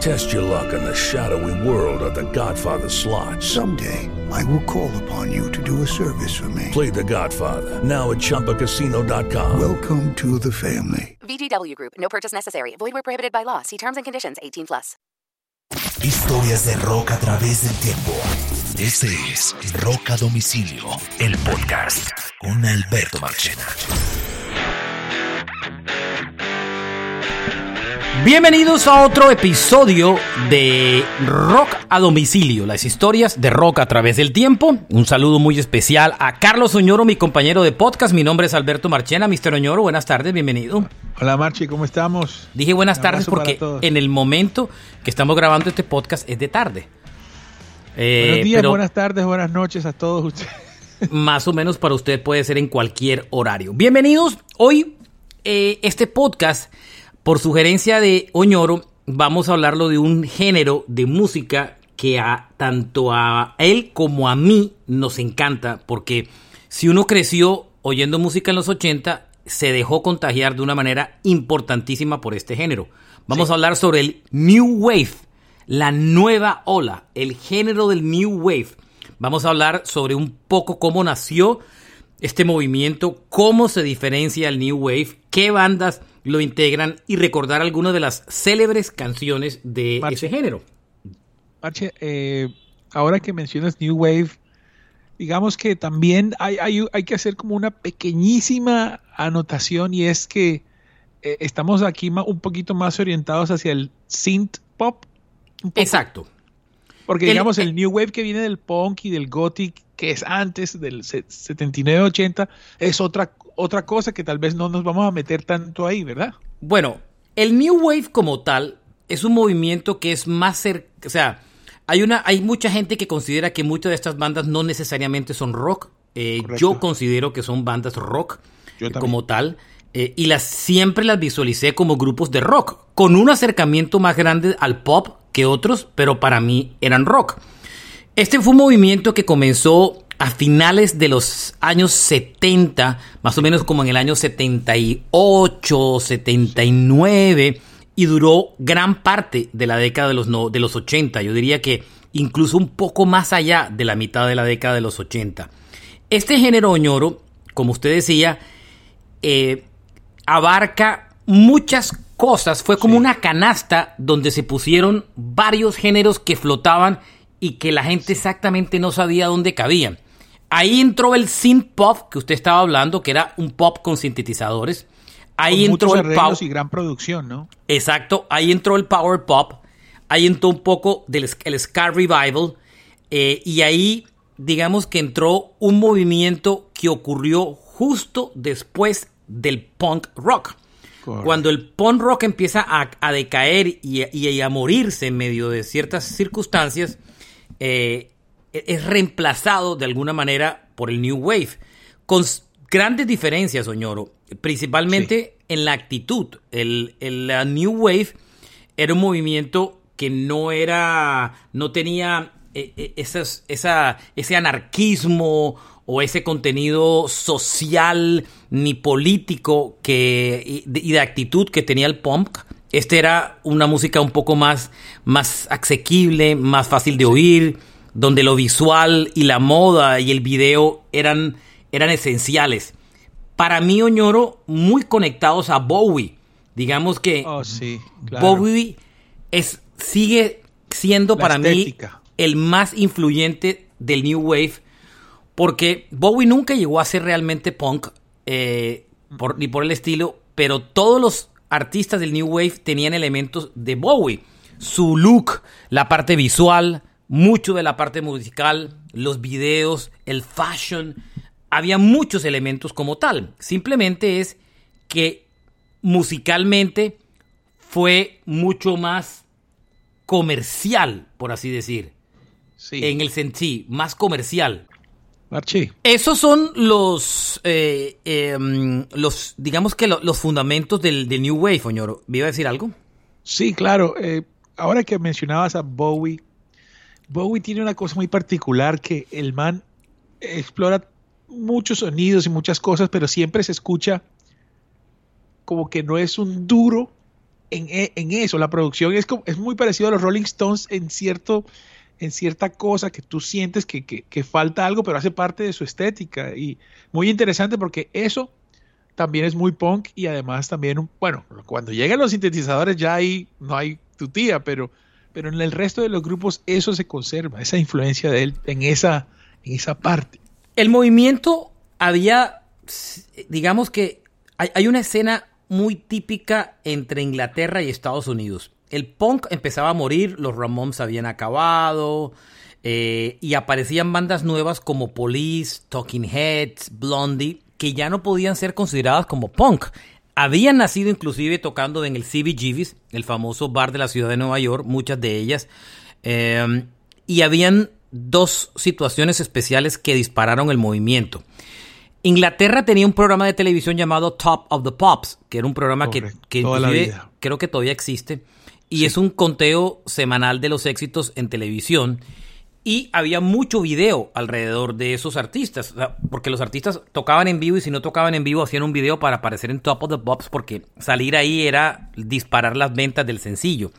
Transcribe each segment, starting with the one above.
Test your luck in the shadowy world of The Godfather slot. Someday, I will call upon you to do a service for me. Play The Godfather now at ChumbaCasino.com. Welcome to the family. VGW Group. No purchase necessary. Void where prohibited by law. See terms and conditions. 18 plus. Historias de rock a través del tiempo. Este es Rock a Domicilio, el podcast con Alberto Marchena. Bienvenidos a otro episodio de Rock a domicilio, las historias de rock a través del tiempo. Un saludo muy especial a Carlos Oñoro, mi compañero de podcast. Mi nombre es Alberto Marchena. Mr. Oñoro, buenas tardes, bienvenido. Hola Marchi, ¿cómo estamos? Dije buenas tardes porque en el momento que estamos grabando este podcast es de tarde. Eh, Buenos días, pero buenas tardes, buenas noches a todos ustedes. más o menos para usted puede ser en cualquier horario. Bienvenidos. Hoy eh, este podcast, por sugerencia de Oñoro, vamos a hablarlo de un género de música que a tanto a él como a mí nos encanta, porque si uno creció oyendo música en los 80, se dejó contagiar de una manera importantísima por este género. Vamos a hablar sobre el New Wave, la nueva ola, el género del New Wave. Vamos a hablar sobre un poco cómo nació este movimiento, cómo se diferencia el New Wave, qué bandas lo integran y recordar algunas de las célebres canciones de Marche. ese género. Marche, eh, ahora que mencionas New Wave, digamos que también hay, hay, hay que hacer como una pequeñísima anotación y es que eh, estamos aquí un poquito más orientados hacia el synth pop. Exacto. Porque El- digamos el, el- New Wave que viene del punk y del gothic, que es antes del se- 79-80, es otra, otra cosa que tal vez no nos vamos a meter tanto ahí, ¿verdad? Bueno, el New Wave como tal es un movimiento que es más cerca, o sea, hay una, hay mucha gente que considera que muchas de estas bandas no necesariamente son rock. Eh, yo considero que son bandas rock Yo como tal. eh, y las siempre las visualicé como grupos de rock, con un acercamiento más grande al pop que otros, pero para mí eran rock. Este fue un movimiento que comenzó a finales de los años 70, más o menos como en el año 78, 79, y duró gran parte de la década de los, no- de los 80. Yo diría que incluso un poco más allá de la mitad de la década de los 80. Este género oñoro, como usted decía, eh, abarca muchas cosas. Fue como una canasta donde se pusieron varios géneros que flotaban y que la gente exactamente no sabía dónde cabían. Ahí entró el synth pop que usted estaba hablando, que era un pop con sintetizadores. Ahí Con entró el pop. y gran producción, ¿no? Exacto, ahí entró el power pop, ahí entró un poco del el ska revival eh, y ahí digamos que entró un movimiento que ocurrió justo después del punk rock. Correcto. Cuando el punk rock empieza a, a decaer y, y a morirse en medio de ciertas circunstancias, eh, es reemplazado de alguna manera por el New Wave, con grandes diferencias, Oñoro, principalmente en la actitud. El, el, la New Wave era un movimiento que no era, no tenía eh, eh, esas- esa, ese anarquismo o ese contenido social ni político que, y, de, y de actitud que tenía el punk. Este era una música un poco más, más asequible, más fácil de oír, donde lo visual y la moda y el video eran, eran esenciales. Para mí, Oñoro, muy conectados a Bowie. Digamos que Oh, sí, claro. Bowie es, sigue siendo La para estética. mí el más influyente del New Wave, porque Bowie nunca llegó a ser realmente punk, eh, por- ni por el estilo, pero todos los artistas del New Wave tenían elementos de Bowie. Su look, la parte visual, mucho de la parte musical, los videos, el fashion, había muchos elementos como tal. Simplemente es que musicalmente fue mucho más comercial, por así decir. Sí. En el sentido, más comercial. Archie. Esos son los, eh, em, los digamos que lo- los fundamentos del, del New Wave, Oñoro. ¿Me iba a decir algo? Sí, claro. eh, ahora que mencionabas a Bowie, Bowie tiene una cosa muy particular que el man explora muchos sonidos y muchas cosas, pero siempre se escucha como que no es un duro en, e- en eso. La producción es, es muy parecido a los Rolling Stones en cierto en cierta cosa que tú sientes que, que- falta algo, pero hace parte de su estética. Y muy interesante porque eso también es muy punk y además también, bueno, cuando llegan los sintetizadores ya ahí no hay tu tía, pero, pero en el resto de los grupos eso se conserva, esa influencia de él en esa, en esa parte. El movimiento había, digamos que hay, una escena muy típica entre Inglaterra y Estados Unidos. El punk empezaba a morir, los Ramones habían acabado eh, y aparecían bandas nuevas como Police, Talking Heads, Blondie, que ya no podían ser consideradas como punk. Habían nacido inclusive tocando en el CBGB's, el famoso bar de la ciudad de Nueva York, muchas de ellas. Eh, y habían dos situaciones especiales que dispararon el movimiento. Inglaterra tenía un programa de televisión llamado Top of the Pops, que era un programa que, Correcto, inclusive creo que todavía existe, y es un conteo semanal de los éxitos en televisión. Y había mucho video alrededor de esos artistas, porque los artistas tocaban en vivo y si no tocaban en vivo hacían un video para aparecer en Top of the Pops porque salir ahí era disparar las ventas del sencillo.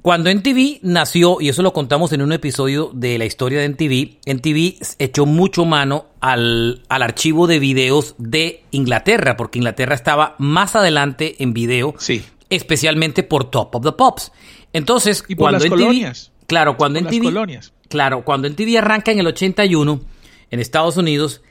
Cuando NTV nació, y eso lo contamos en un episodio de la historia de NTV, NTV echó mucho mano al, al archivo de videos de Inglaterra, porque Inglaterra estaba más adelante en video, Sí. especialmente por Top of the Pops. Entonces, Y por cuando las NTV colonias. Claro, cuando Por las colonias. Claro, cuando NTV arranca en el 81 en Estados Unidos,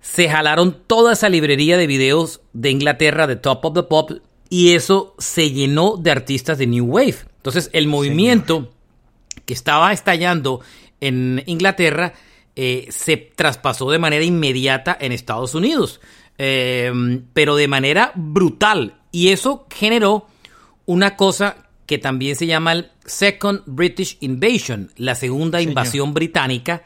se jalaron toda esa librería de videos de Inglaterra, de Top of the Pop, y eso se llenó de artistas de New Wave. Entonces, el movimiento que estaba estallando en Inglaterra eh, se traspasó de manera inmediata en Estados Unidos, eh, pero de manera brutal. Y eso generó una cosa que también se llama el Second British Invasion, la segunda Señor. invasión británica,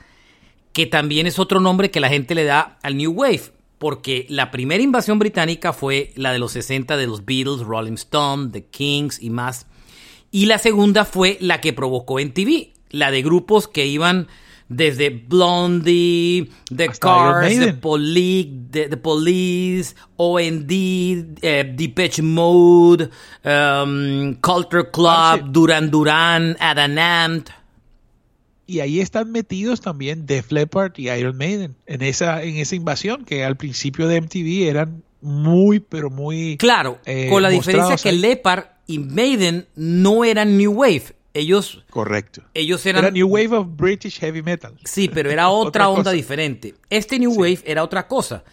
que también es otro nombre que la gente le da al New Wave, porque la primera invasión británica fue la de los 60 de los Beatles, Rolling Stone, The Kings y más. Y la segunda fue la que provocó en TV, la de grupos que iban desde Blondie, The Hasta Cars, The. Poli- The, The Police, OND, eh, Depeche Mode, um, Culture Club, Parce. Duran Duran, Adamant. Y ahí están metidos también Def Leppard y Iron Maiden en esa, en esa invasión que al principio de MTV eran muy, pero muy... Claro, eh, con la diferencia mostrados que ahí. Leopard y Maiden no eran New Wave. Ellos, Correcto. ellos eran... Era New Wave of British Heavy Metal. Sí, pero era otra, Otra onda cosa. diferente. Este New Wave era otra cosa.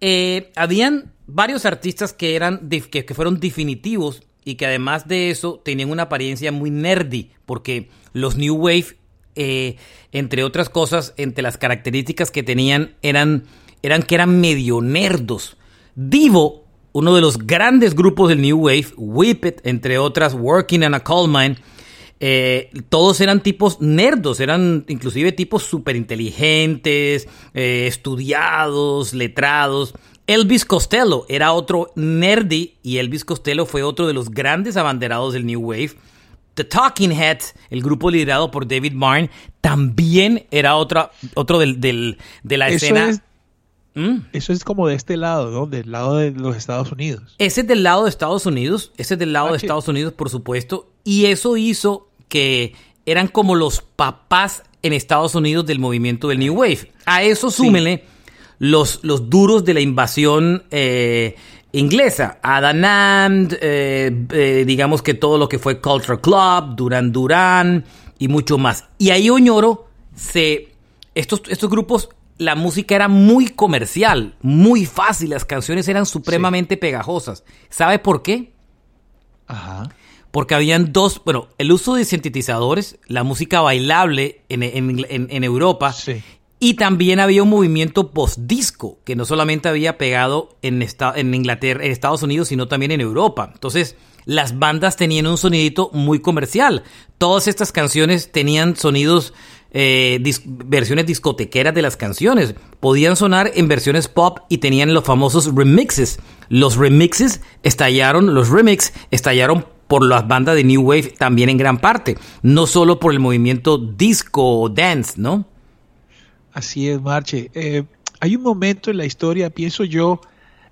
Eh, habían varios artistas que eran que, que fueron definitivos y que además de eso tenían una apariencia muy nerdy, porque los New Wave, eh, entre otras cosas, entre las características que tenían eran, eran que eran medio nerdos. Divo, uno de los grandes grupos del New Wave, Whip It, entre otras, Working in a Coal Mine, eh, todos eran tipos nerdos, eran inclusive tipos súper inteligentes, eh, estudiados, letrados. Elvis Costello era otro nerdy y Elvis Costello fue otro de los grandes abanderados del New Wave. The Talking Heads, el grupo liderado por David Byrne, también era otra, otro del, del- de la Eso escena. es, ¿Mm? eso es como de este lado, ¿no? Del lado de los Estados Unidos. Ese es del lado de Estados Unidos, ese es del lado Ah, de. Estados Unidos, por supuesto, y eso hizo que eran como los papás en Estados Unidos del movimiento del New Wave. A eso súmele los, los duros de la invasión eh, inglesa, Adam Ant, eh, eh, digamos que todo lo que fue Culture Club, Duran Duran y mucho más. Y ahí Oñoro se estos, estos grupos, la música era muy comercial, muy fácil, las canciones eran supremamente pegajosas. ¿Sabe por qué? Ajá. Porque habían dos, bueno, el uso de sintetizadores, la música bailable en, en- en- en Europa, Sí. y también había un movimiento post-disco que no solamente había pegado en, esta- en Inglaterra, en Estados Unidos, sino también en Europa. Entonces, las bandas tenían un sonidito muy comercial. Todas estas canciones tenían sonidos, eh, dis- versiones discotequeras de las canciones. Podían sonar en versiones pop y tenían los famosos remixes. Los remixes estallaron, los remix estallaron por las bandas de New Wave también en gran parte. No solo por el movimiento disco o dance, ¿no? Así es, Marche. Eh, hay un momento en la historia, pienso yo,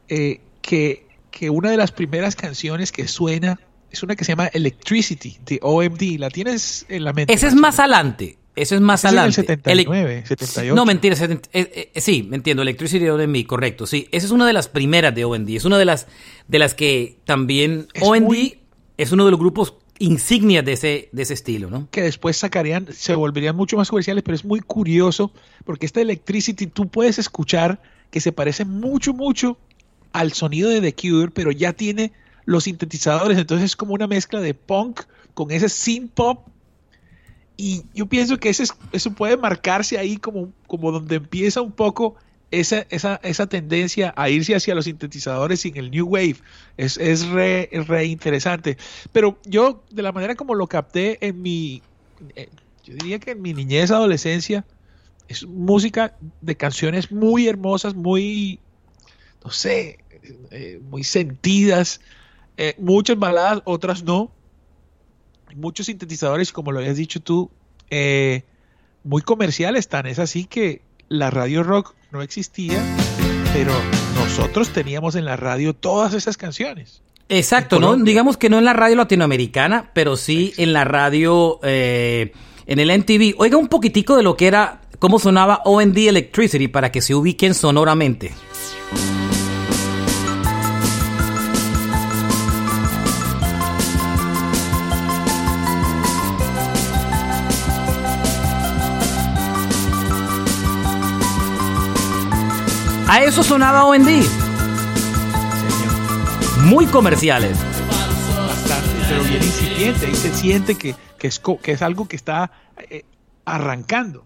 eh, que, que una de las primeras canciones que suena es una que se llama Electricity, de OMD. ¿La tienes en la mente? Ese es más adelante. Ese es más Ese es en el adelante. 79, Ele- 78. No, mentira. eh, eh, sí, me entiendo. Electricity de OMD, correcto. Sí, esa es una de las primeras de OMD. Es una de las, de las que también... Es OMD muy- es uno de los grupos insignias de ese, de ese estilo, ¿no? que después sacarían, se volverían mucho más comerciales, pero es muy curioso porque esta Electricity tú puedes escuchar que se parece mucho, mucho al sonido de The Cure, pero ya tiene los sintetizadores, entonces es como una mezcla de punk con ese synth pop. Y yo pienso que ese es- eso puede marcarse ahí como, como donde empieza un poco esa, esa, esa tendencia a irse hacia los sintetizadores sin el New Wave. Es, es re, re interesante. Pero yo, de la manera como lo capté en mi, eh, yo diría que en mi niñez, adolescencia, es música de canciones muy hermosas, muy, no sé, eh, muy sentidas, eh, muchas baladas, otras no, muchos sintetizadores, como lo habías dicho tú, muy comerciales, tan es así que la radio rock no existía, pero nosotros teníamos en la radio todas esas canciones. Exacto, ¿no? Digamos que no en la radio latinoamericana, pero sí en la radio, eh, en el MTV. Oiga un poquitico de lo que era, cómo sonaba OND Electricity para que se ubiquen sonoramente. A eso sonaba OND. Muy comerciales. bastante, pero bien incipiente. Ahí se siente que, que, es, que es algo que está eh, arrancando.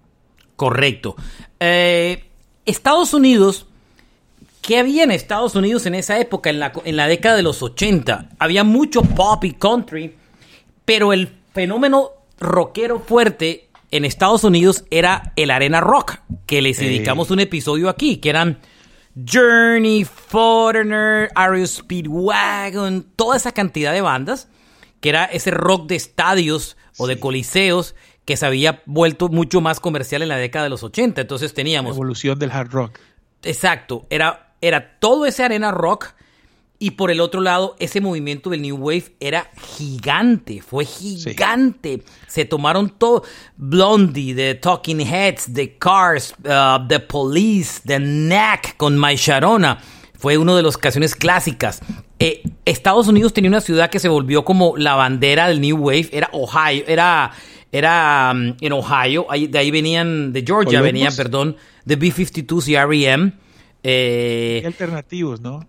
Correcto. Eh, Estados Unidos, ¿qué había en Estados Unidos en esa época, en la, en la década de los 80? Había mucho pop y country, pero el fenómeno rockero fuerte en Estados Unidos era el arena rock, que les Eh. dedicamos un episodio aquí, que eran Journey, Foreigner, Ario Speedwagon, toda esa cantidad de bandas, que era ese rock de estadios o de coliseos que se había vuelto mucho más comercial en la década de los 80. Entonces teníamos Evolución del hard rock. Exacto, era, era todo ese arena rock y por el otro lado ese movimiento del New Wave era gigante, fue gigante. Se tomaron todo, Blondie, The Talking Heads, The Cars, uh, The Police, The Knack con My Sharona. Fue una de las canciones clásicas. Eh, Estados Unidos tenía una ciudad que se volvió como la bandera del New Wave, era Ohio, era, era um, en Ohio, ahí- de ahí venían, de Georgia Columbus. venían, perdón, de B-52s y R.E.M. Eh, alternativos, ¿no?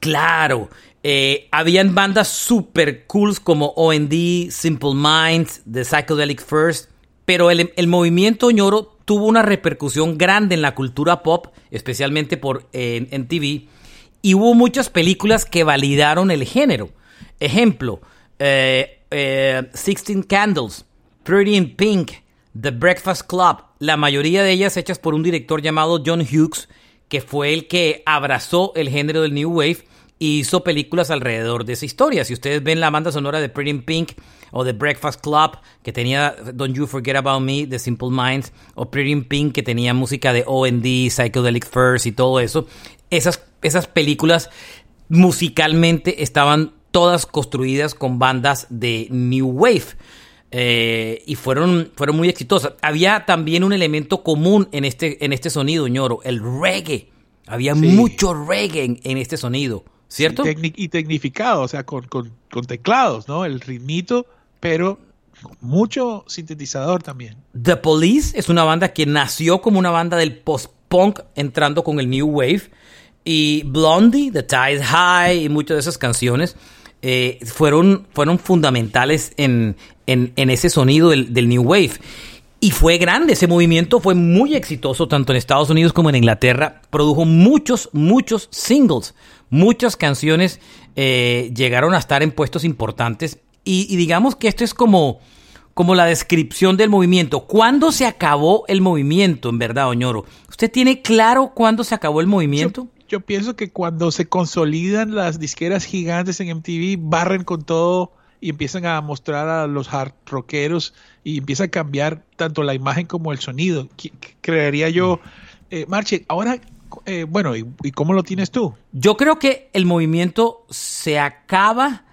Claro, eh, habían bandas super cools como OND, Simple Minds, The Psychedelic First, pero el, movimiento ñoro tuvo una repercusión grande en la cultura pop, especialmente por en TV, y hubo muchas películas que validaron el género. Ejemplo, eh, eh, Sixteen Candles, Pretty in Pink, The Breakfast Club, la mayoría de ellas hechas por un director llamado John Hughes, que fue el que abrazó el género del New Wave y hizo películas alrededor de esa historia. Si ustedes ven la banda sonora de Pretty in Pink o The Breakfast Club, que tenía Don't You Forget About Me, The Simple Minds, o Pretty in Pink, que tenía música de OND, Psychedelic First y todo eso, esas, esas películas musicalmente estaban todas construidas con bandas de New Wave. Eh, y fueron, fueron muy exitosas. Había también un elemento común en este, en este sonido, ñoro, el reggae. Había Sí. mucho reggae en, en este sonido, ¿cierto? Y, tecni- y tecnificado, o sea, con, con- con teclados, ¿no? El ritmito, pero mucho sintetizador también. The Police es una banda que nació como una banda del post-punk entrando con el New Wave. Y Blondie, The Tide High y muchas de esas canciones eh, fueron, fueron fundamentales en, en, ese sonido del, New Wave. Y fue grande, ese movimiento fue muy exitoso tanto en Estados Unidos como en Inglaterra. Produjo muchos, muchos singles. Muchas canciones eh, llegaron a estar en puestos importantes. Y, y digamos que esto es como, como la descripción del movimiento. ¿Cuándo se acabó el movimiento, en verdad, Oñoro? ¿Usted tiene claro cuándo se acabó el movimiento? Yo, yo pienso que cuando se consolidan las disqueras gigantes en MTV, barren con todo y empiezan a mostrar a los hard rockeros y empieza a cambiar tanto la imagen como el sonido. Creería yo, eh, Marche, ahora, eh, bueno, ¿y, y cómo lo tienes tú? Yo creo que el movimiento se acaba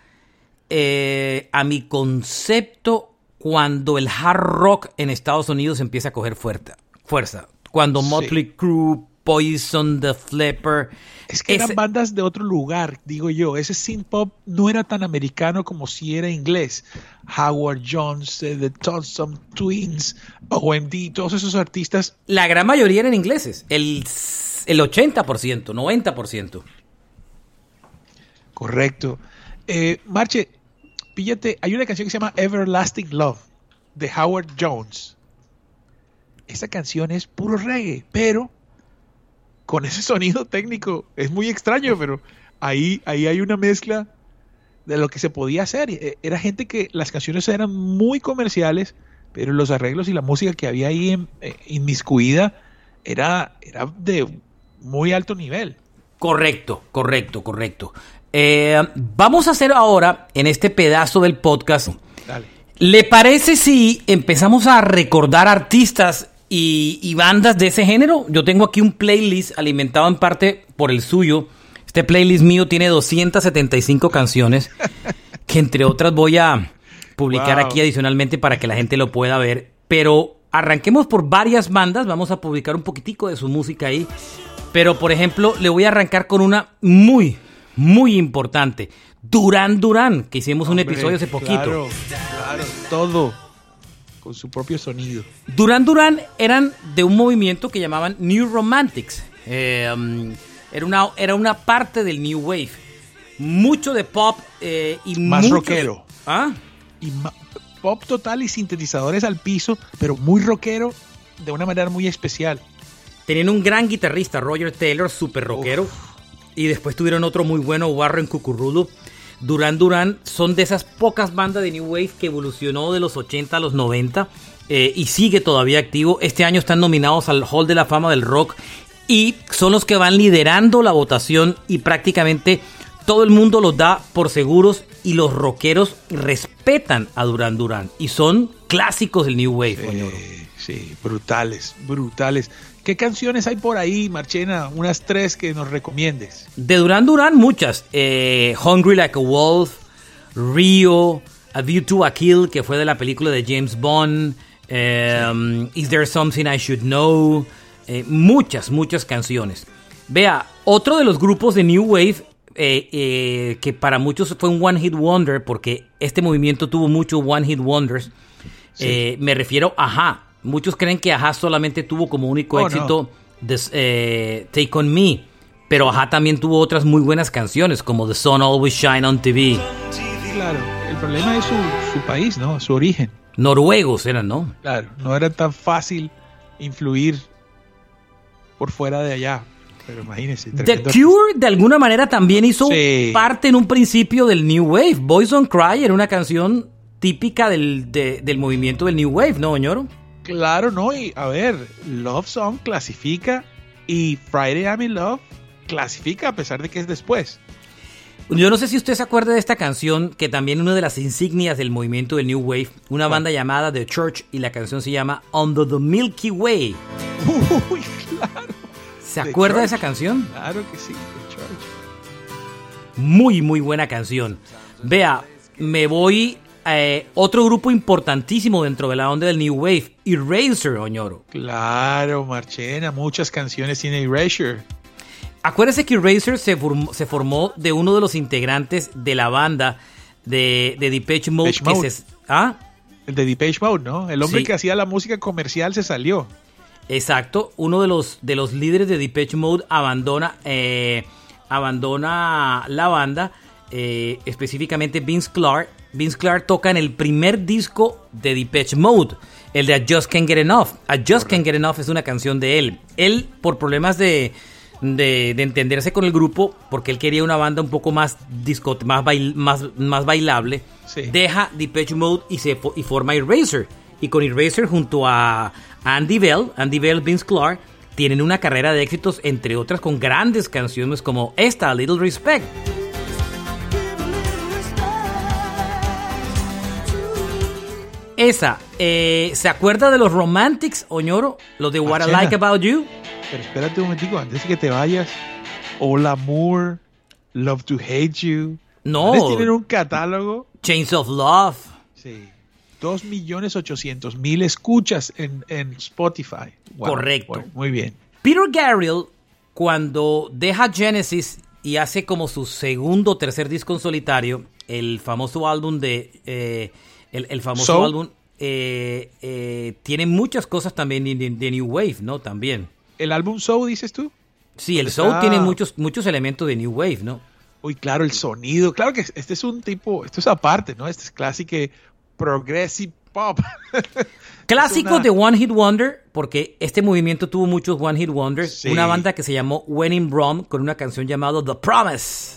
eh, a mi concepto cuando el hard rock en Estados Unidos empieza a coger fuerza. fuerza. Cuando Sí. Motley Crue, Poison, The Flipper. Es que ese- eran bandas de otro lugar, digo yo. Ese synth pop no era tan americano como si era inglés. Howard Jones, eh, The Thompson Twins, OMD, todos esos artistas la gran mayoría eran ingleses. El, el 80%, 90%. Correcto. Eh, Marche, píllate, hay una canción que se llama Everlasting Love de Howard Jones. Esa canción es puro reggae, pero con ese sonido técnico es muy extraño, pero ahí, ahí hay una mezcla de lo que se podía hacer. Eh, Era gente que las canciones eran muy comerciales, pero los arreglos y la música que había ahí en- eh, inmiscuida era, era de muy alto nivel. Correcto, correcto, correcto. Eh, vamos a hacer ahora, en este pedazo del podcast, Dale. ¿Le parece si empezamos a recordar artistas y, y bandas de ese género? Yo tengo aquí un playlist alimentado en parte por el suyo. Este playlist mío tiene 275 canciones, que entre otras voy a publicar Wow. aquí adicionalmente para que la gente lo pueda ver. Pero arranquemos por varias bandas, vamos a publicar un poquitico de su música ahí. Pero por ejemplo, le voy a arrancar con una muy, muy importante. Durán Durán, que hicimos un Hombre, episodio hace poquito. Claro, claro, todo con su propio sonido. Duran Duran eran de un movimiento que llamaban New Romantics. Eh, um, era, una, era una parte del New Wave. Mucho de pop eh, y Más mucho rockero. de- ¿Ah? Y pop total y sintetizadores al piso, pero muy rockero de una manera muy especial. Tenían un gran guitarrista, Roger Taylor, super rockero. Y después tuvieron otro muy bueno, Warren Cucurrudo. Duran Duran son de esas pocas bandas de New Wave que evolucionó de los 80 a los 90 eh, y sigue todavía activo. Este año están nominados al Hall de la Fama del Rock y son los que van liderando la votación y prácticamente todo el mundo los da por seguros y los rockeros respetan a Duran Duran y son clásicos del New Wave. Sí, brutales, brutales. ¿Qué canciones hay por ahí, Marchena? Unas tres que nos recomiendes. De Duran Duran, muchas. Eh, Hungry Like a Wolf, Rio, A View to a Kill, que fue de la película de James Bond, eh, Is There Something I Should Know, eh, muchas, muchas canciones. Vea, otro de los grupos de New Wave, eh, eh, que para muchos fue un One Hit Wonder, porque este movimiento tuvo muchos One Hit Wonders, eh, me refiero a Aja. Muchos creen que Aja solamente tuvo como único Oh, no. éxito This, eh, Take On Me. Pero Aja también tuvo otras muy buenas canciones, como The Sun Always Shine on TV. Claro, el problema es su, su país, ¿no? Su origen. Noruegos eran, ¿no? Claro, no era tan fácil influir por fuera de allá. Pero imagínense. The Cure de alguna manera también hizo Sí. parte en un principio del New Wave. Boys Don't Cry era una canción típica del, de- del movimiento del New Wave, ¿no, Oñoro? Claro, no, y a ver, Love Song clasifica y Friday I'm in Love clasifica a pesar de que es después. Yo no sé si usted se acuerda de esta canción, que también una de las insignias del movimiento del New Wave, una banda llamada The Church, y la canción se llama Under the Milky Way. Uy, claro, ¿Se The acuerda de esa canción? claro que sí, The Church. Muy, muy buena canción. Vea, me voy a otro grupo importantísimo dentro de la onda del New Wave, Eraser, Oñoro. Claro, Marchena, muchas canciones tiene Erasure. Acuérdese que Eraser se formó, se formó de uno de los integrantes de la banda de, de Depeche Mode. Depeche que Mode. se- ¿Ah? El de Depeche Mode, ¿no? El hombre Sí. que hacía la música comercial se salió. Exacto, uno de los, de los líderes de Depeche Mode abandona, eh, abandona la banda eh, específicamente Vince Clark. Vince Clark toca en el primer disco de Depeche Mode, el de I Just Can't Get Enough. I Just Can't Get Enough es una canción de él. Él, por problemas de, de, de entenderse con el grupo, porque él quería una banda un poco más disco, más, bail- más, más bailable, Sí. deja Depeche Mode y, se, y forma Eraser. Y con Eraser junto a Andy Bell, Andy Bell, Vince Clark, tienen una carrera de éxitos, entre otras con grandes canciones como esta, A Little Respect. Esa, eh, ¿se acuerda de los Romantics, Oñoro? Los de What I. Like About You. Pero espérate un momentico, antes de que te vayas. Hola Moore, Love to Hate You. No. Tienen un catálogo. Chains of Love. Sí. 2.800.000 escuchas en, en Spotify. Wow. Correcto. Muy bien. Peter Gabriel, cuando deja Genesis y hace como su segundo o tercer disco en solitario, el famoso álbum de. eh, el, el famoso álbum. eh, eh, tiene muchas cosas también de, New Wave, ¿no? También. ¿El álbum Soul dices tú? Sí, el Está- soul tiene muchos, muchos elementos de New Wave, ¿no? Uy, claro, el sonido. Claro que este es un tipo, esto es aparte, ¿no? Este es clásico progressive pop. Clásico una- de One Hit Wonder, porque este movimiento tuvo muchos One Hit Wonders. Sí. Una banda que se llamó When in con una canción llamada The Promise.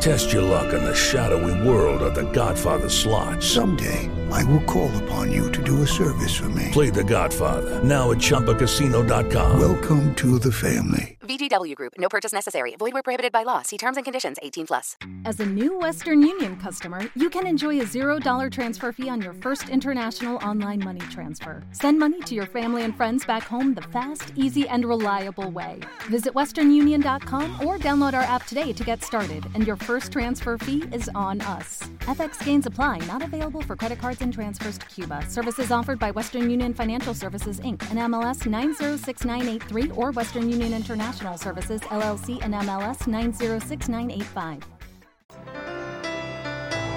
Test your luck in the shadowy world of The Godfather slot. Someday, I will call upon you to do a service for me. Play The Godfather now at ChumbaCasino.com. Welcome to the family. VGW Group. No purchase necessary. Void where prohibited by law. See terms and conditions. 18 plus. As a new Western Union customer, you can enjoy a $0 transfer fee on your first international online money transfer. Send money to your family and friends back home the fast, easy, and reliable way. Visit westernunion.com or download our app today to get started, and your first transfer fee is on us. FX gains apply, not available for credit cards and transfers to Cuba. Services offered by Western Union Financial Services Inc. and MLS 906983 or Western Union International Services LLC and MLS 906985.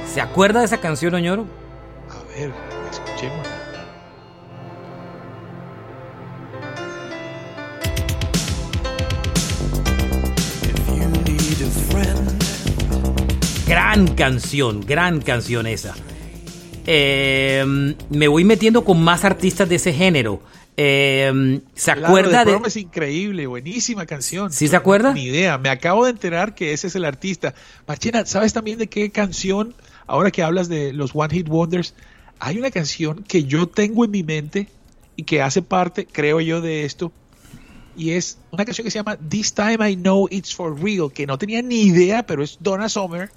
¿Se acuerda de esa canción, Oñoro? A ver, escuchemos. Gran canción, gran canción esa. Eh, me voy metiendo con más artistas de ese género. Eh, ¿Se Claro, acuerda The de...? Es increíble, buenísima canción. ¿Sí se acuerda? Ni idea, me acabo de enterar que ese es el artista. Marchena, ¿sabes también de qué canción? Ahora que hablas de los One Hit Wonders, hay una canción que yo tengo en mi mente y que hace parte, creo yo, de esto. Y es una canción que se llama This Time I Know It's For Real, que no tenía ni idea, pero es Donna Summer.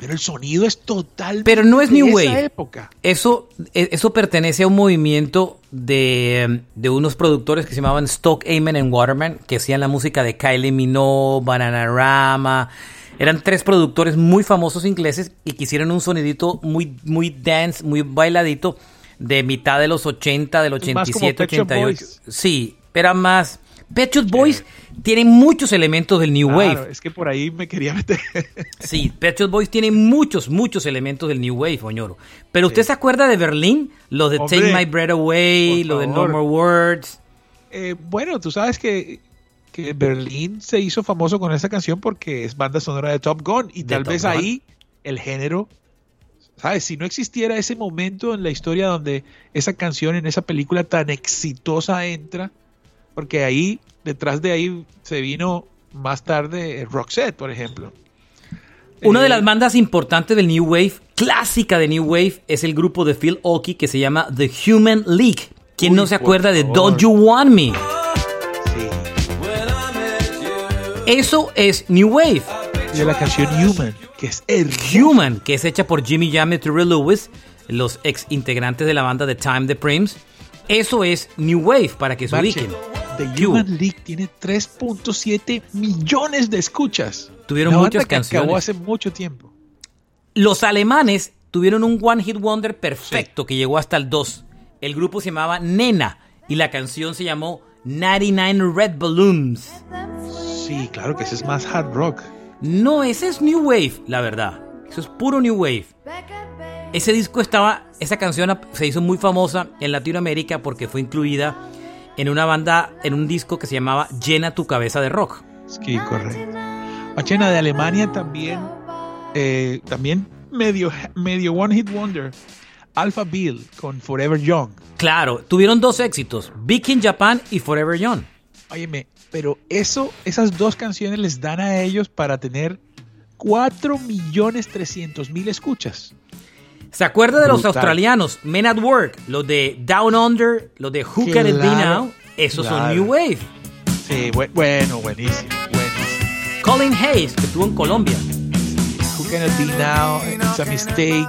Pero el sonido es total. Pero no es de New esa Wave. época. Eso, e- eso pertenece a un movimiento de, de unos productores que se llamaban Stock Amen and Waterman, que hacían la música de Kylie Minogue, Bananarama. Eran tres productores muy famosos ingleses y que hicieron un sonidito muy, muy dance, muy bailadito de mitad de los 80, del Es más como 87, Pet Shop 88. Boys. Sí, era más... Pet Shop Boys tienen muchos elementos del New Claro, Wave. es que por ahí me quería meter. Sí, Pet Shop Boys tiene muchos, muchos elementos del New Wave, Oñoro. Pero ¿usted se acuerda de Berlín? Lo de Hombre, Take My Breath Away, lo de No. More Words. Eh, bueno, tú sabes que, que Berlín se hizo famoso con esa canción porque es banda sonora de Top Gun y De tal Top vez Gun. ahí el género, ¿sabes? Si no existiera ese momento en la historia donde esa canción en esa película tan exitosa entra, porque ahí, detrás de ahí se vino más tarde Roxette, por ejemplo. Una de Eh, las bandas importantes del New Wave, clásica de New Wave, es el grupo de Phil Oakey que se llama The Human League. ¿Quién Uy, no se acuerda de. Don't You Want Me? sí. Eso es New Wave. Y la canción Human, que es Human, que es hecha por Jimmy Jam y Terrell Lewis, los ex integrantes de la banda de Time the Prims. Eso es New Wave, para que se ubiquen. The Human League tiene 3.7 millones de escuchas. Tuvieron muchas canciones. acabó hace mucho tiempo. Los alemanes tuvieron un One Hit Wonder perfecto que llegó hasta el 2. El grupo se llamaba Nena y la canción se llamó 99 Red Balloons. Sí, claro que ese es más hard rock. No, ese es New Wave, la verdad. Eso es puro New Wave. Ese disco estaba, esa canción se hizo muy famosa en Latinoamérica porque fue incluida en una banda, en un disco que se llamaba Llena tu cabeza de rock. Sí, correcto. Machena de Alemania también, eh, también medio, medio One Hit Wonder. Alpha Bill con Forever Young. Claro, tuvieron dos éxitos, Big in Japan y Forever Young. Óyeme, pero eso, esas dos canciones les dan a ellos para tener 4 millones 300 mil escuchas. ¿Se acuerda de los Brutal. australianos? Men at Work, los de Down Under, los de Who Can It Be Now? Esos claro. son New Wave. Sí, bu- bueno, buenísimo, buenísimo. Colin Hayes, que estuvo en Colombia. Who Can It Be Now? It's a Mistake.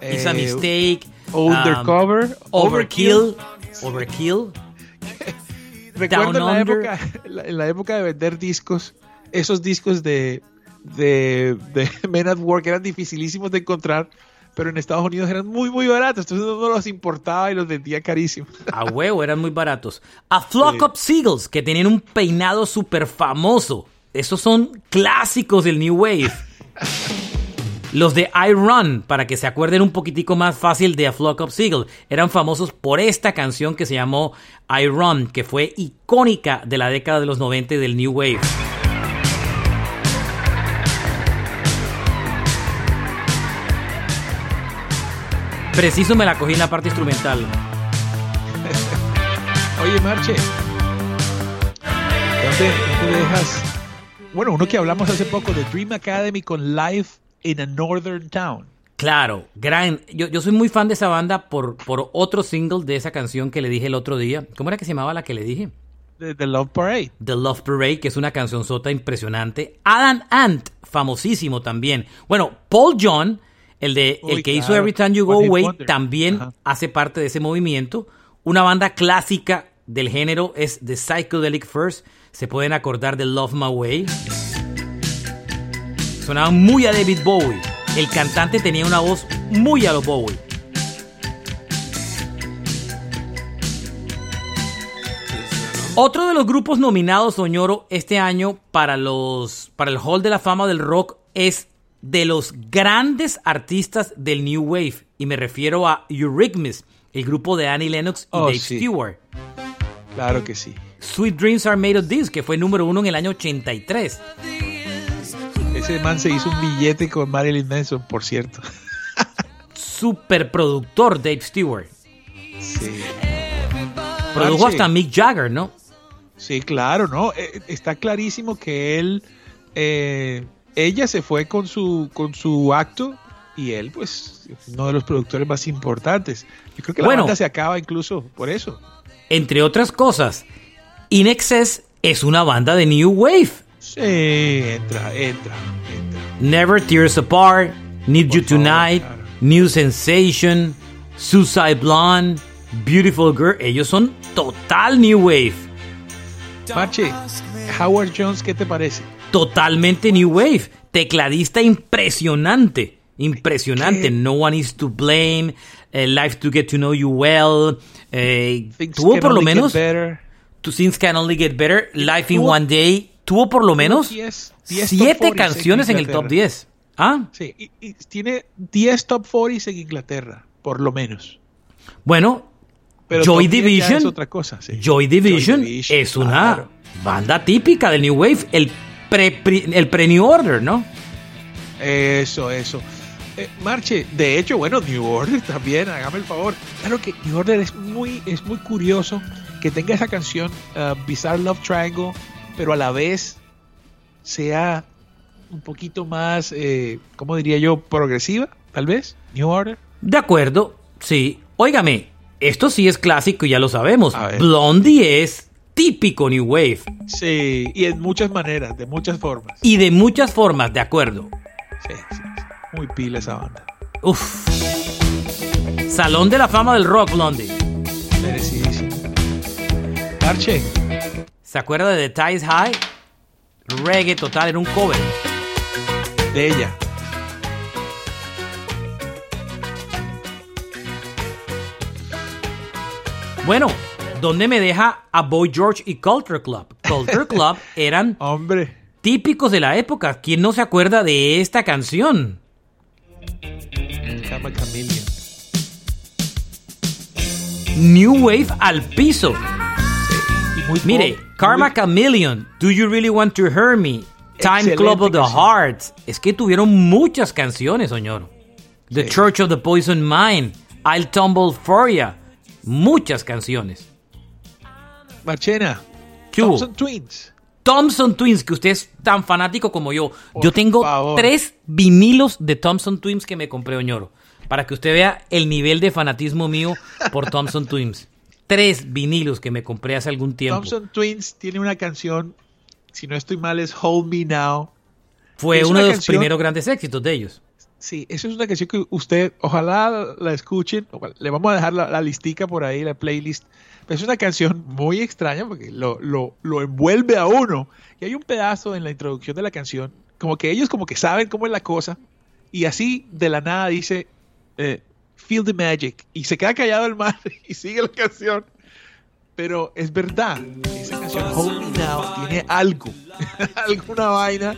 It's a eh, Mistake. Undercover. um, Overkill. Overkill. Recuerdo Down en la, época, en la época de vender discos, esos discos de, de, de Men at Work eran dificilísimos de encontrar, pero en Estados Unidos eran muy, muy baratos. Entonces uno los importaba y los vendía carísimos. A huevo, eran muy baratos. A Flock Sí. of Seagulls, que tenían un peinado súper famoso. Esos son clásicos del New Wave. Los de I Run, para que se acuerden un poquitico más fácil de A Flock of Seagulls, eran famosos por esta canción que se llamó I Run, que fue icónica de la década de los 90 y del New Wave. Preciso me la cogí en la parte instrumental. Oye, Marche, ¿dónde, dónde dejas? Bueno, uno que hablamos hace poco de Dream Academy con Live in a Northern Town. Claro, gran. Yo, yo soy muy fan de esa banda por, por otro single de esa canción que le dije el otro día. ¿Cómo era que se llamaba la que le dije? The, The Love Parade. The Love Parade, que es una canción sota impresionante. Adam Ant, famosísimo también. Bueno, Paul John, el, de, Uy, el que hizo. Every Time You Go Away, Wonder. también Ajá. hace parte de ese movimiento. Una banda clásica del género es The Psychedelic First. Se pueden acordar de Love My Way. Sonaban muy a David Bowie. El cantante tenía una voz muy a lo Bowie. Otro de los grupos nominados, Oñoro, este año para, los, para el Hall de la Fama del Rock es de los grandes artistas del New Wave. Y me refiero a Eurythmics, el grupo de Annie Lennox y Oh, Dave sí. Stewart. Claro que sí. Sweet Dreams Are Made of This, que fue número uno en el año 83. Ese man se hizo un billete con Marilyn Manson, por cierto. Super productor Dave Stewart. Sí. Produjo Marche. hasta Mick Jagger, ¿no? Sí, claro, ¿no? Eh, Está clarísimo que él, eh, ella se fue con su, con su acto y él, pues, es uno de los productores más importantes. Yo creo que la Bueno. banda se acaba incluso por eso. Entre otras cosas, In Excess es una banda de New Wave. Sí, entra, entra, entra. Never Tears Apart, Need You Tonight, New Sensation, Suicide Blonde, Beautiful Girl. Ellos son total New Wave. Marche, Howard Jones, ¿qué te parece? Totalmente New Wave. Tecladista impresionante. Impresionante. No One Is to Blame. eh, Life to Get to Know You Well. eh, tuvo por lo menos. To Things Can Only Get Better. Life in One Day. Tuvo por lo menos 10, 10 top siete 40s canciones en el top 10. Ah, Sí, y, y tiene 10 top 40s en Inglaterra, por lo menos. bueno. Pero Joy top 10 ya Division. es otra cosa. sí. Joy Division, Division, es una claro. banda típica del New Wave. El pre, pri- el pre New Order, ¿no? Eso, eso. Eh, Marche, de hecho, bueno, New Order también, hágame el favor. Claro que New Order es muy, es muy curioso que tenga esa canción uh, Bizarre Love Triangle, pero a la vez sea un poquito más, eh, ¿cómo diría yo? Progresiva, tal vez. New Order. De acuerdo, sí. Óigame, esto sí es clásico y ya lo sabemos. Blondie es típico New Wave. Sí, y en muchas maneras, de muchas formas. Y de muchas formas, de acuerdo. Sí, sí, sí. Muy pila esa banda. Uf. Salón de la fama del rock, Blondie. Merecidísimo. Arche. ¿Se acuerda de The Ties High? Reggae total, era un cover. De ella. Bueno, ¿dónde me deja a Boy George y Culture Club? Culture Club eran Hombre. típicos de la época. ¿Quién no se acuerda de esta canción? Karma Chameleon. New Wave al piso. Mire, Karma muy- Chameleon, Do You Really Want to Hurt Me? Time Excelente Club of the. Hearts. Es que tuvieron muchas canciones, señor. The Sí. Church of the Poison Mind. I'll Tumble For Ya. Muchas canciones. Marchena. ¿Qué hubo? Thompson Twins. Thompson Twins, que usted es tan fanático como yo. Por yo tengo favor. tres vinilos de Thompson Twins que me compré, Oñoro. Para que usted vea el nivel de fanatismo mío por Thompson Twins. Tres vinilos que me compré hace algún tiempo. Thompson Twins tiene una canción, si no estoy mal, es Hold Me Now. Fue es uno de los canción- primeros grandes éxitos de ellos. Sí, esa es una canción que usted, ojalá la escuchen. Le vamos a dejar la, la listica por ahí, la playlist. Es una canción muy extraña porque lo, lo, lo envuelve a uno. Y hay un pedazo en la introducción de la canción, como que ellos como que saben cómo es la cosa. Y así de la nada dice, eh, Feel the Magic. Y se queda callado el mar y sigue la canción. Pero es verdad, esa canción Hold Me Now tiene algo, alguna vaina.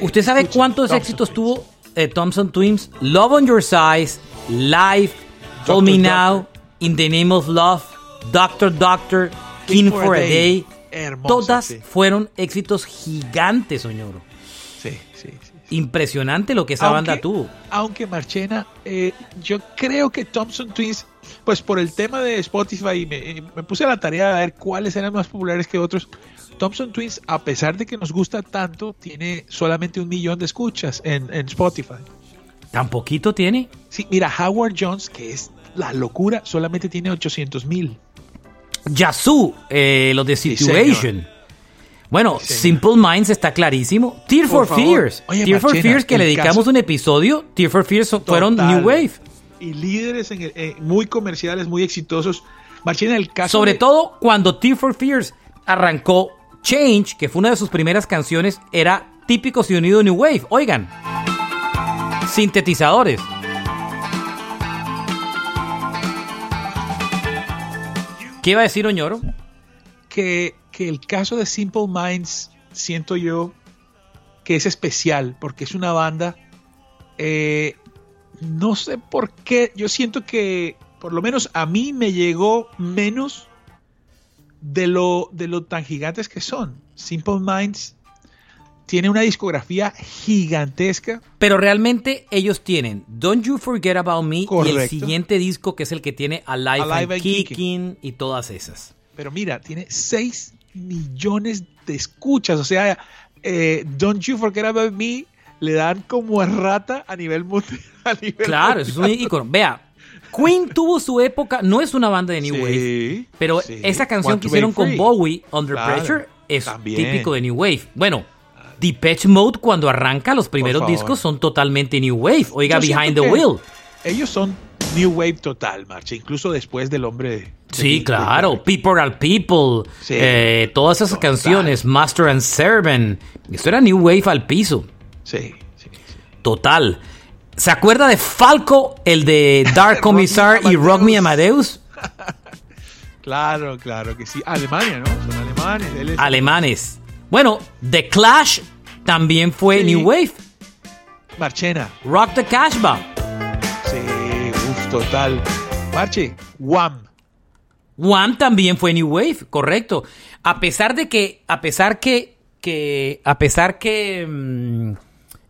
¿Usted sabe Escuchen, cuántos Thompson éxitos Twins. tuvo eh, Thompson Twins? Love on Your Size, Life, Hold Me Now, In the Name of Love, Doctor Doctor, King for a Day. Hermosa, Todas sí. fueron éxitos gigantes, Oñoro. Sí, sí, sí. Impresionante lo que esa banda tuvo. Aunque Marchena, eh, yo creo que Thompson Twins, pues por el tema de Spotify, me, eh, me puse a la tarea de ver cuáles eran más populares que otros. Thompson Twins, a pesar de que nos gusta tanto, tiene solamente un millón de escuchas en, en Spotify. ¿Tan poquito tiene? Sí, mira, Howard Jones, que es la locura, solamente tiene 800 mil. Yazoo, eh, los de Situation. Bueno, Sí. Simple Minds está clarísimo. Tear Por for favor. Fears. Oye, Tear for Fears, que le dedicamos caso- un episodio. Tear for Fears fueron. New Wave. Y líderes en el- eh, muy comerciales, muy exitosos. Marchena, el caso. Sobre de- todo cuando Tear for Fears arrancó Change, que fue una de sus primeras canciones, era típico sonido New Wave. Oigan, sintetizadores. ¿Qué iba a decir Oñoro? que, que el caso de Simple Minds, siento yo que es especial, porque es una banda, eh, no sé por qué, yo siento que por lo menos a mí me llegó menos de lo, de lo tan gigantes que son. Simple Minds tiene una discografía gigantesca. Pero realmente ellos tienen Don't You Forget About Me y el siguiente disco que es el que tiene Alive, Alive and and Kicking y todas esas. Pero mira, tiene 6 millones de escuchas. O sea, eh, Don't You Forget About Me le dan como a rata a nivel mundial. a nivel Claro, es un ícono. Vea, Queen tuvo su época, no es una banda de New Sí, Wave, pero sí. esa canción que hicieron con. Bowie, Under Claro, Pressure, es también. típico de New Wave. Bueno, Depeche Mode cuando arranca los primeros discos son totalmente New Wave. Oiga, Yo Behind the Wheel. Ellos son New Wave total, Marcha, incluso después del hombre. de- Sí, de- claro. People are People. Sí. eh, todas esas Total. canciones. Master and Servant. Esto era New Wave al piso. Sí, sí, sí. Total. ¿Se acuerda de Falco, el de Dark Commissar y Rock Me Amadeus. Claro, claro que sí. Alemania, ¿no? Son alemanes. Alemanes. Bueno, The Clash también fue Sí. New Wave. Marchena. Rock the Cashba. Sí, uff, total. Marche, Wham. One también fue New Wave, correcto. A pesar de que, a pesar que, que, a pesar que mm,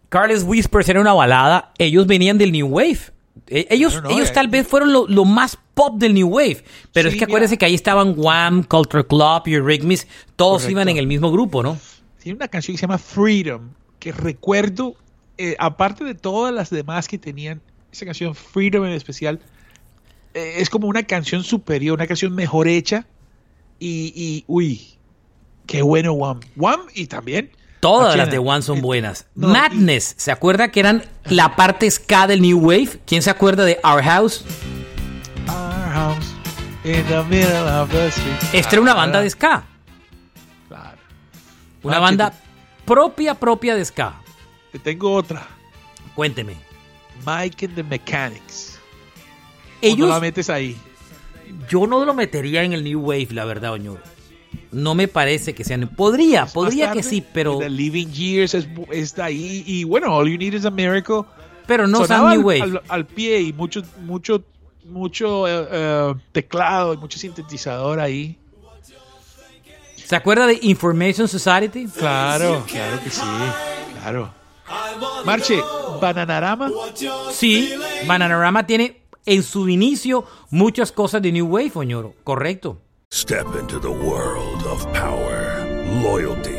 Carlos Whispers era una balada, ellos venían del New Wave. Eh, Ellos, no, ellos eh. tal vez fueron lo, lo más pop del New Wave. Pero Sí, es que acuérdense que ahí estaban Wham, Culture Club, Eurythmics, todos Correcto. iban en el mismo grupo, ¿no? Tiene una canción que se llama Freedom, que recuerdo, eh, aparte de todas las demás que tenían, esa canción Freedom en especial, eh, es como una canción superior, una canción mejor hecha Y, y uy, qué bueno One. One y también. Todas las de One son Eh, buenas. no, Madness, ¿se acuerda que eran la parte ska del New Wave? ¿Quién se acuerda de Our House? Our house in the middle of the street. Esta era una banda de ska. Una banda propia, propia de ska. Te tengo otra. Cuénteme. Mike and the Mechanics. ¿O no Ellos, la metes ahí. yo no lo metería en el New Wave, la verdad, Oñoro. No me parece que sean. Podría, podría que sí, pero, The Living Years es, está ahí. Y bueno, All You Need is a Miracle. pero no son New al, Wave. al- al pie y mucho, mucho, mucho eh, eh, teclado y mucho sintetizador ahí. ¿Se acuerda de Information Society? Claro, claro que sí. Claro. Marche, Bananarama. Sí, Bananarama tiene en su inicio muchas cosas de New Wave, Oñoro. Correcto. Step into the world of power, loyalty,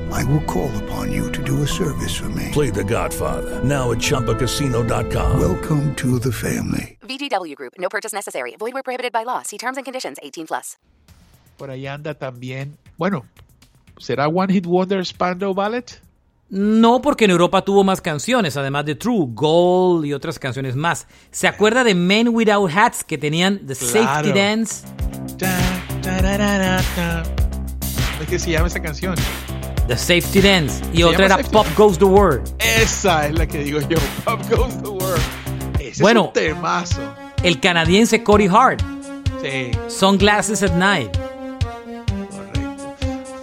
I will call upon you to do a service for me. Play The Godfather now at ChumbaCasino.com. Welcome to the family. VGW Group. No purchase necessary. Void where prohibited by law. See terms and conditions. 18 plus. Por ahí anda también. Bueno, ¿será One Hit Wonder Spandau Ballet? No, porque en Europa tuvo más canciones, además de True, Gold y otras canciones más. ¿Se acuerda de Men Without Hats que tenían The Safety Claro. Dance? Ta, tararara, ta. ¿Cómo es que se llama esa canción? The Safety Dance. Y otra era Pop. Goes the Word. Esa es la que digo yo. Pop Goes the World. Ese Bueno. es un temazo. El canadiense Cody Hart. Sí, Sunglasses at Night. correcto.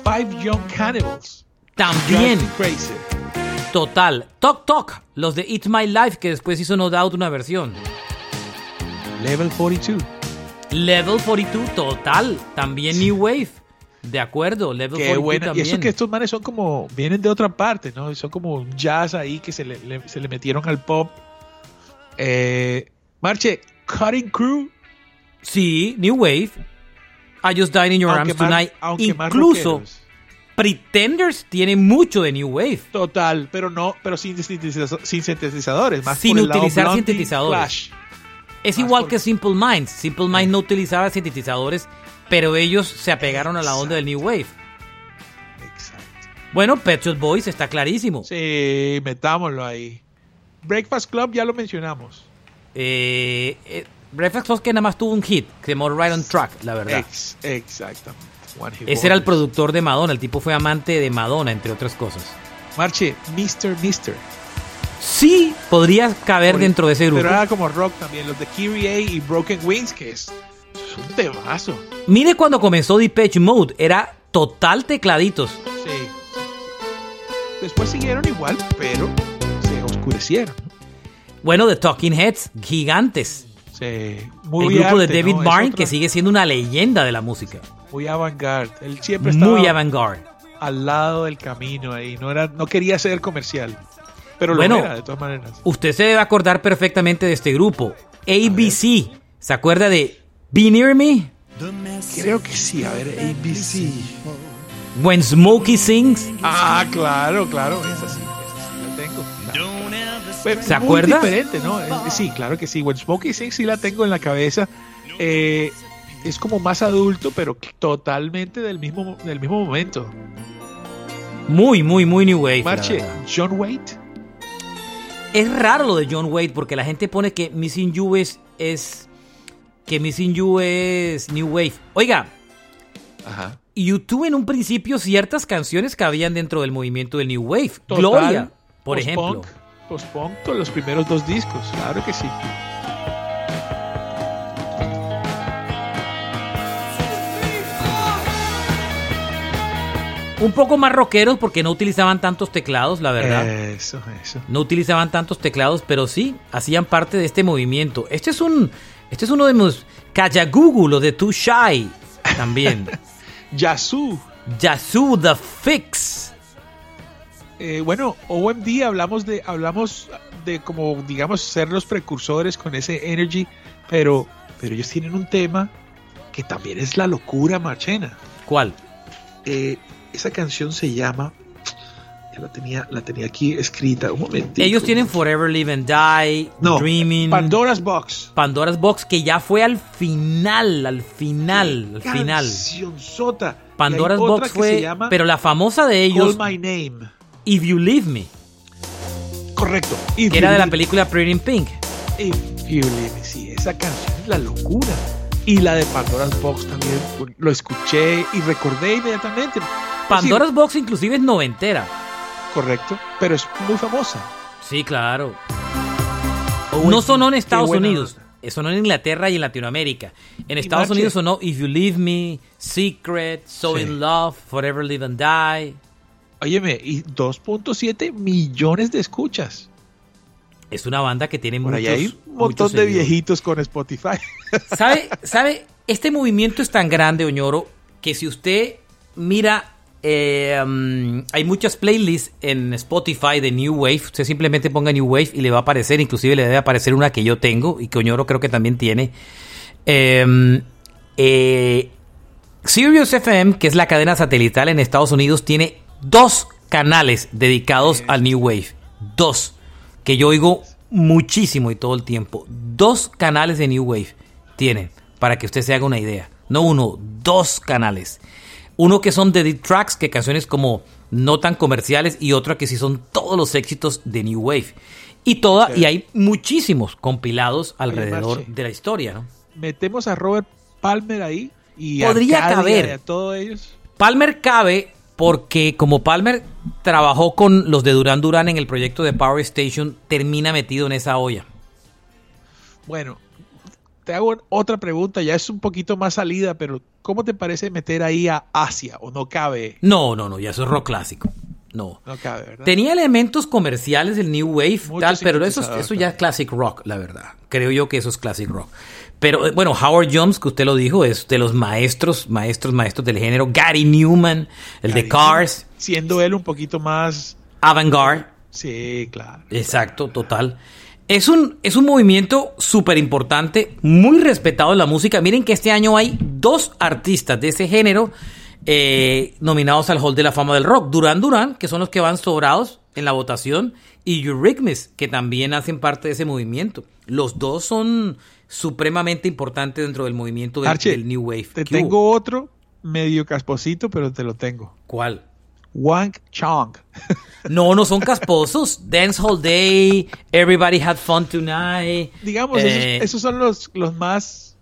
Five Young Cannibals. También. Crazy. Total. Talk Talk. Los de It's My Life que después hizo No Doubt una versión. Level 42. Level 42. Total. También New Wave. De acuerdo. Level Qué 42 buena. Y eso que estos manes son como, vienen de otra parte, ¿no? Son como un jazz ahí que se le, le- se le metieron al pop. Eh, Marche, Cutting Crew. Sí, New Wave. I Just Died in Your Aunque Arms Tonight. Incluso. Pretenders tiene mucho de New Wave. Total, pero no, pero sin, sin sintetizadores. Más Sin utilizar sintetizadores. Es Más igual por- que Simple Minds. Simple Minds no utilizaba sintetizadores, pero ellos se apegaron a la onda del New Wave. Exacto. Bueno, Pet Shop Boys está clarísimo. Sí, metámoslo ahí. Breakfast Club ya lo mencionamos. Eh, eh, Breakfast Club que nada más tuvo un hit, que se llamó Right on Track, la verdad. Ex- exactamente. Ese era el productor de Madonna, el tipo fue amante de Madonna, entre otras cosas. Marche, Mr. Mister. Sí, podría caber Por- dentro de ese grupo. Pero era como rock también. Los de Kyrie y Broken Wings, que es, es un temazo. Mire cuando comenzó Depeche Mode, era total tecladitos. Sí. Después siguieron igual, pero se oscurecieron. ¿no? Bueno, The Talking Heads, gigantes. Sí. Muy el grupo de David ¿no? Byrne, otra- que sigue siendo una leyenda de la música. Muy avant-garde. Él siempre estaba Muy avant-garde. al lado del camino ahí. No, era, no quería ser comercial. Pero Bueno. lo era, de todas maneras. Usted se debe acordar perfectamente de este grupo. ABC. ¿Se acuerda de Be Near Me? Creo que sí. A ver, ABC. When Smokey Sings. Ah, claro, claro. Esa sí, esa sí la tengo. Pero ¿Se muy acuerda? diferente, ¿no? Eh, Sí, claro que sí. When Smokey Sings sí la tengo en la cabeza. Eh, es como más adulto, pero totalmente del mismo, del mismo momento. Muy, muy, muy New Wave. Marche. John Waite. Es raro lo de John Wade porque la gente pone que Missing You es, es que Missing You es New Wave. Oiga, Ajá. YouTube en un principio ciertas canciones cabían dentro del movimiento del New Wave. Total, Gloria, por ejemplo. Post-punk con los primeros dos discos, claro que sí. Un poco más rockeros porque no utilizaban tantos teclados, la verdad. Eso, eso. No utilizaban tantos teclados, pero sí hacían parte de este movimiento. Este es un, este es uno de mis Kajagugu, lo de Too Shy, también. Yazoo. Yazoo The Fix. Eh, bueno, OMD hablamos de, hablamos de como, digamos, ser los precursores con ese energy, pero, pero ellos tienen un tema que también es la locura marchena. ¿Cuál? Eh, esa canción se llama, la tenía, la tenía aquí escrita, un momento. Ellos tienen Forever Live and Die, No, Dreaming, Pandora's Box. Pandora's Box, que ya fue al final, al final, al final. Cancionzota. Pandora's Box fue, llama pero la famosa de ellos, Call My Name. If You Leave Me, Correcto. If que era de la película Pretty in Pink. If You Leave Me, sí, esa canción es la locura. Y la de Pandora's Box también lo escuché y recordé inmediatamente. Pandora's Box inclusive es noventera. Correcto, pero es muy famosa. Sí, claro. Oh, No sonó en Estados Unidos. Sonó en Inglaterra y en Latinoamérica. En Estados. Unidos sonó If You Leave Me, Secret, So Sí. In Love, Forever Live and Die. Óyeme, y 2.7 millones de escuchas. Es una banda que tiene Por muchos, ahí hay un muchos montón de seguidores. viejitos con Spotify. ¿Sabe, ¿Sabe? Este movimiento es tan grande, Oñoro, que si usted mira, eh, um, hay muchas playlists en Spotify de New Wave. Usted simplemente ponga New Wave y le va a aparecer, inclusive le debe aparecer una que yo tengo y que Oñoro creo que también tiene. Eh, eh, Sirius FM, que es la cadena satelital en Estados Unidos, tiene dos canales dedicados al New Wave. Dos. Que yo oigo muchísimo y todo el tiempo. Dos canales de New Wave tienen, para que usted se haga una idea. No uno, dos canales. Uno que son de deep tracks, que canciones como no tan comerciales, y otro que sí son todos los éxitos de New Wave. Y toda, y hay muchísimos compilados alrededor de la historia, ¿no? Metemos a Robert Palmer ahí y Podría Arcadia caber. a todos ellos. Palmer cabe porque como Palmer trabajó con los de Duran Duran en el proyecto de Power Station, termina metido en esa olla. Bueno, te hago otra pregunta, ya es un poquito más salida, pero ¿cómo te parece meter ahí a Asia o no cabe? No, no, no, ya eso es rock clásico. No. No cabe, ¿verdad? Tenía elementos comerciales del New Wave, Mucho tal, pero eso, eso ya es classic rock, la verdad. Creo yo que eso es classic rock. Pero eh, bueno, Howard Jones, que usted lo dijo, es de los maestros, maestros, maestros del género. Gary Newman, el de Cars, Siendo él un poquito más... Avant-Garde. Sí, claro. Exacto, total. Es un, es un movimiento súper importante, muy respetado en la música. Miren que este año hay dos artistas de ese género eh, nominados al Hall de la Fama del Rock. Duran Duran, que son los que van sobrados en la votación, y Eurythmics, que también hacen parte de ese movimiento. Los dos son supremamente importantes dentro del movimiento del, del New Wave. Te tengo otro medio casposito, pero te lo tengo. ¿Cuál? Wang Chong. No, no son casposos. Dance All Day, Everybody Had Fun Tonight. Digamos, Eh, esos, esos son los, los más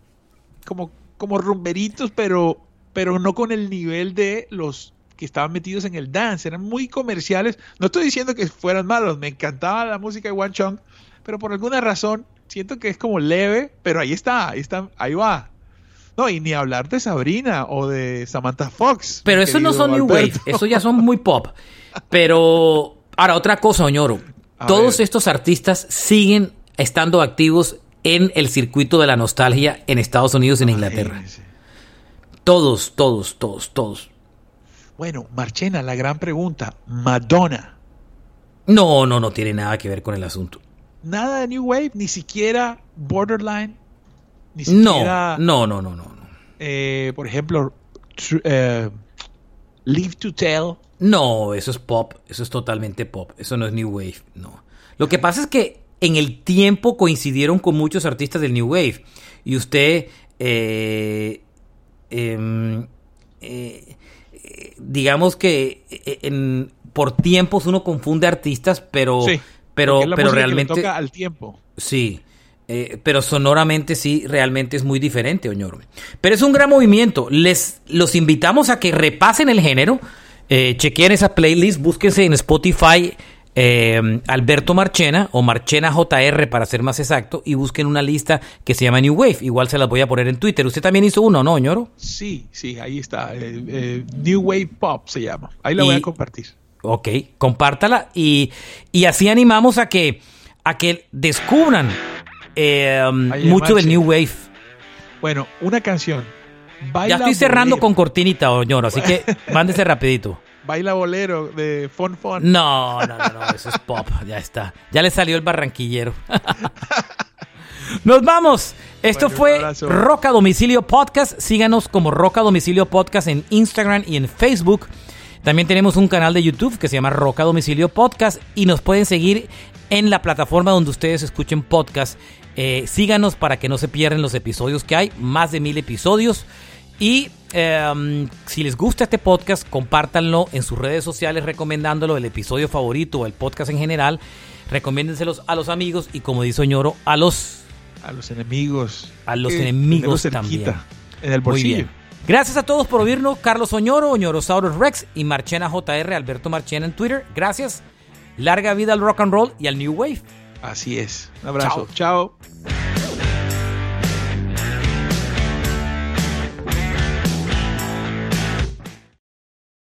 como, como rumberitos, pero, pero no con el nivel de los que estaban metidos en el dance. Eran muy comerciales. No estoy diciendo que fueran malos. Me encantaba la música de Wang Chong, pero por alguna razón siento que es como leve, pero ahí está, ahí está, ahí va. No, y ni hablar de Sabrina o de Samantha Fox. Pero mi eso no son New Wave, Alberto. eso ya son muy pop. Pero ahora otra cosa, Oñoro. A Todos ver. estos artistas siguen estando activos en el circuito de la nostalgia en Estados Unidos y en Inglaterra. Todos, todos, todos, todos. Bueno, Marchena, la gran pregunta. Madonna. No, no, no tiene nada que ver con el asunto. Nada de New Wave, ni siquiera Borderline, ni No, siquiera, no, no, no, no. no. eh, por ejemplo, eh, Live to Tell. No, eso es pop, eso es totalmente pop, eso no es New Wave, no. Lo que pasa es que en el tiempo coincidieron con muchos artistas del New Wave y usted, eh, em, eh, digamos que eh, en- por tiempos uno confunde artistas, pero, Sí, pero, pero que realmente, toca al tiempo. sí. Eh, pero sonoramente sí, realmente es muy diferente, Oñoro. Pero es un gran movimiento. Les los invitamos a que repasen el género, eh, chequeen esa playlist, búsquense en Spotify eh, Alberto Marchena o Marchena JR para ser más exacto y busquen una lista que se llama New Wave. Igual se las voy a poner en Twitter. Usted también hizo uno, ¿no, Oñoro? Sí, sí, ahí está. eh, eh, New Wave Pop se llama. Ahí la voy a compartir. Ok, compártala y, y así animamos a que, a que descubran eh, Oye, mucho del. New Wave. Bueno, una canción. Ya estoy cerrando Bolero. con cortinita, Oñoro, así que mándese rapidito. Baila bolero de Fon Fon. No, no, no, no, eso es pop, ya está. Ya le salió el barranquillero. Nos vamos. Esto Bueno, fue abrazo. Roca Domicilio Podcast. Síganos como Roca Domicilio Podcast en Instagram y en Facebook. También tenemos un canal de YouTube que se llama Roca Domicilio Podcast y nos pueden seguir en la plataforma donde ustedes escuchen podcast. Eh, síganos para que no se pierdan los episodios que hay, más de mil episodios. Y eh, si les gusta este podcast, compártanlo en sus redes sociales recomendándolo, el episodio favorito o el podcast en general. Recomiéndenselos a los amigos y como dice Oñoro, a los A los enemigos. a los Eh, enemigos también. En el Muy bolsillo. bien. Gracias a todos por oírnos. Carlos Oñoro, Oñorosaurus Rex y Marchena JR, Alberto Marchena en Twitter. Gracias. Larga vida al rock and roll y al New Wave. Así es. Un abrazo. Chao.